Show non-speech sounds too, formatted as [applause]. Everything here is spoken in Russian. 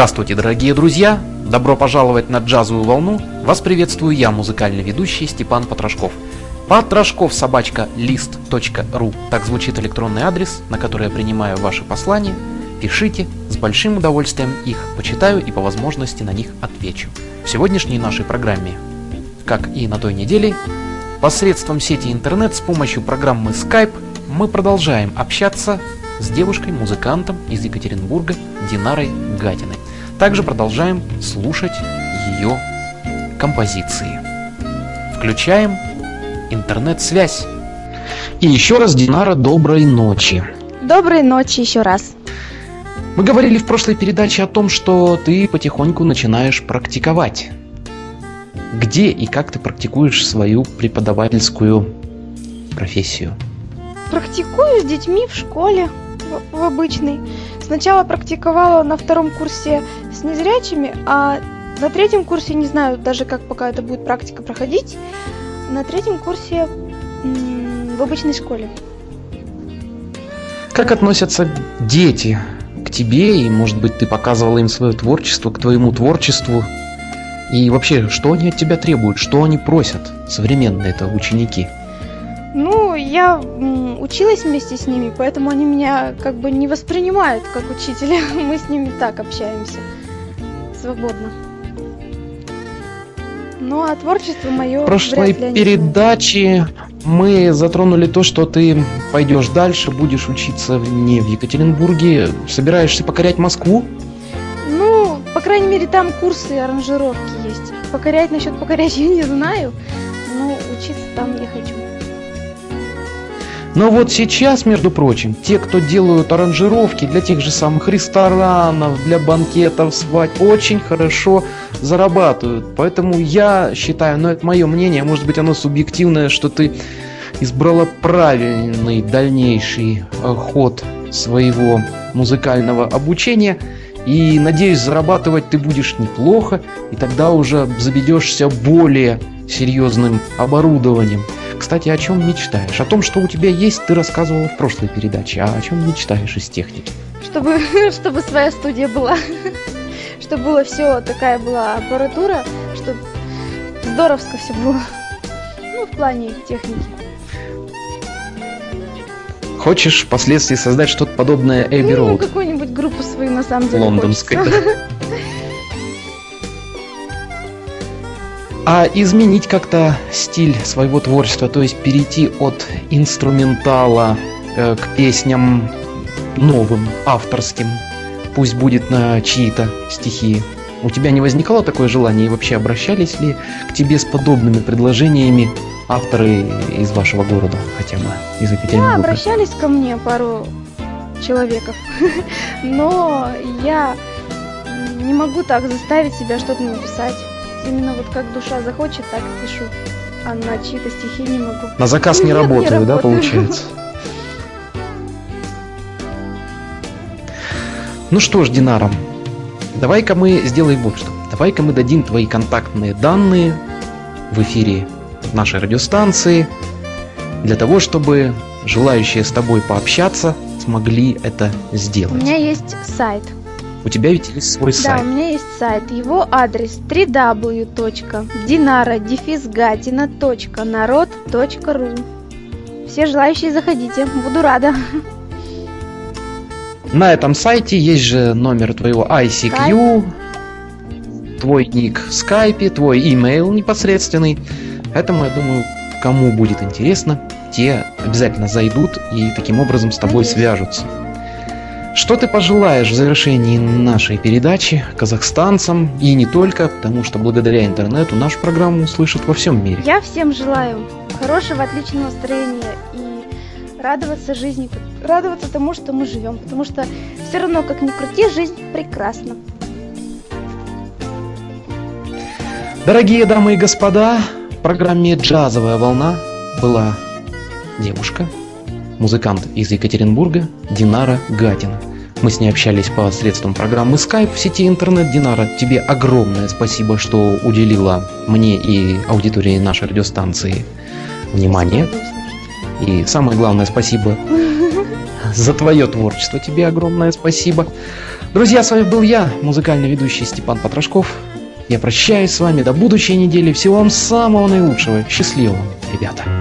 Здравствуйте, дорогие друзья! Добро пожаловать на джазовую волну! Вас приветствую я, музыкальный ведущий Степан Потрошков. Потрошков собачка лист.ру Так звучит электронный адрес, на который я принимаю ваши послания. Пишите, с большим удовольствием их почитаю и по возможности на них отвечу. В сегодняшней нашей программе, как и на той неделе, посредством сети интернет с помощью программы Skype мы продолжаем общаться с девушкой-музыкантом из Екатеринбурга Динарой Гатиной. Также продолжаем слушать ее композиции. Включаем интернет-связь. И еще раз, Динара, доброй ночи. Доброй ночи еще раз. Мы говорили в прошлой передаче о том, что ты потихоньку начинаешь практиковать. Где и как ты практикуешь свою преподавательскую профессию? Практикую с детьми в школе, в, обычной. Сначала практиковала на втором курсе с незрячими, а на третьем курсе, не знаю даже как пока это будет практика проходить, на третьем курсе в обычной школе. Как относятся дети к тебе, и, может быть, ты показывала им свое творчество, к твоему творчеству? И вообще, что они от тебя требуют, что они просят, современные это ученики? Ну, я училась вместе с ними, поэтому они меня как бы не воспринимают как учителя. [laughs] Мы с ними так общаемся. Свободно. Ну, а творчество мое... В прошлой передаче мы затронули то, что ты пойдешь дальше, будешь учиться не в Екатеринбурге. Собираешься покорять Москву? Ну, по крайней мере, там курсы аранжировки есть. Покорять насчет покорять я [laughs] не знаю, но учиться там я хочу. Но вот сейчас, между прочим, те, кто делают аранжировки для тех же самых ресторанов, для банкетов, свадьб, очень хорошо зарабатывают. Поэтому я считаю, но это мое мнение, может быть оно субъективное, что ты избрала правильный дальнейший э, ход своего музыкального обучения. И надеюсь, зарабатывать ты будешь неплохо, и тогда уже заведешься более серьезным оборудованием. Кстати, о чем мечтаешь? О том, что у тебя есть, ты рассказывала в прошлой передаче. А о чем мечтаешь из техники? Чтобы, [laughs] чтобы своя студия была. [laughs] Чтобы было все, такая была аппаратура, чтобы здоровско все было. Ну, в плане техники. Хочешь впоследствии создать что-то подобное Эбби Ну, какую-нибудь группу свою, на самом деле, Лондонской. а изменить как-то стиль своего творчества, то есть перейти от инструментала э, к песням новым, авторским, пусть будет на чьи-то стихи. У тебя не возникало такое желание и вообще обращались ли к тебе с подобными предложениями авторы из вашего города, хотя бы из Екатеринбурга? Да, обращались ко мне пару человеков, [laughs] но я не могу так заставить себя что-то написать. Именно вот как душа захочет, так и пишу. А на чьи-то стихи не могу. На заказ не работаю, да, получается? Ну что ж, Динара, давай-ка мы сделаем вот что. Давай-ка мы дадим твои контактные данные в эфире нашей радиостанции для того, чтобы желающие с тобой пообщаться смогли это сделать. У меня есть сайт у тебя ведь есть свой сайт. Да, у меня есть сайт. Его адрес www.dinara-gatina.народ.ру Все желающие заходите, буду рада. На этом сайте есть же номер твоего ICQ, Skype. твой ник в скайпе, твой имейл непосредственный. Поэтому, я думаю, кому будет интересно, те обязательно зайдут и таким образом с тобой свяжутся. Что ты пожелаешь в завершении нашей передачи казахстанцам и не только, потому что благодаря интернету нашу программу услышат во всем мире? Я всем желаю хорошего, отличного настроения и радоваться жизни, радоваться тому, что мы живем, потому что все равно, как ни крути, жизнь прекрасна. Дорогие дамы и господа, в программе «Джазовая волна» была девушка, музыкант из Екатеринбурга Динара Гатина. Мы с ней общались по средствам программы Skype в сети интернет. Динара, тебе огромное спасибо, что уделила мне и аудитории нашей радиостанции внимание. И самое главное, спасибо [laughs] за твое творчество. Тебе огромное спасибо. Друзья, с вами был я, музыкальный ведущий Степан Потрошков. Я прощаюсь с вами до будущей недели. Всего вам самого наилучшего. Счастливо, ребята.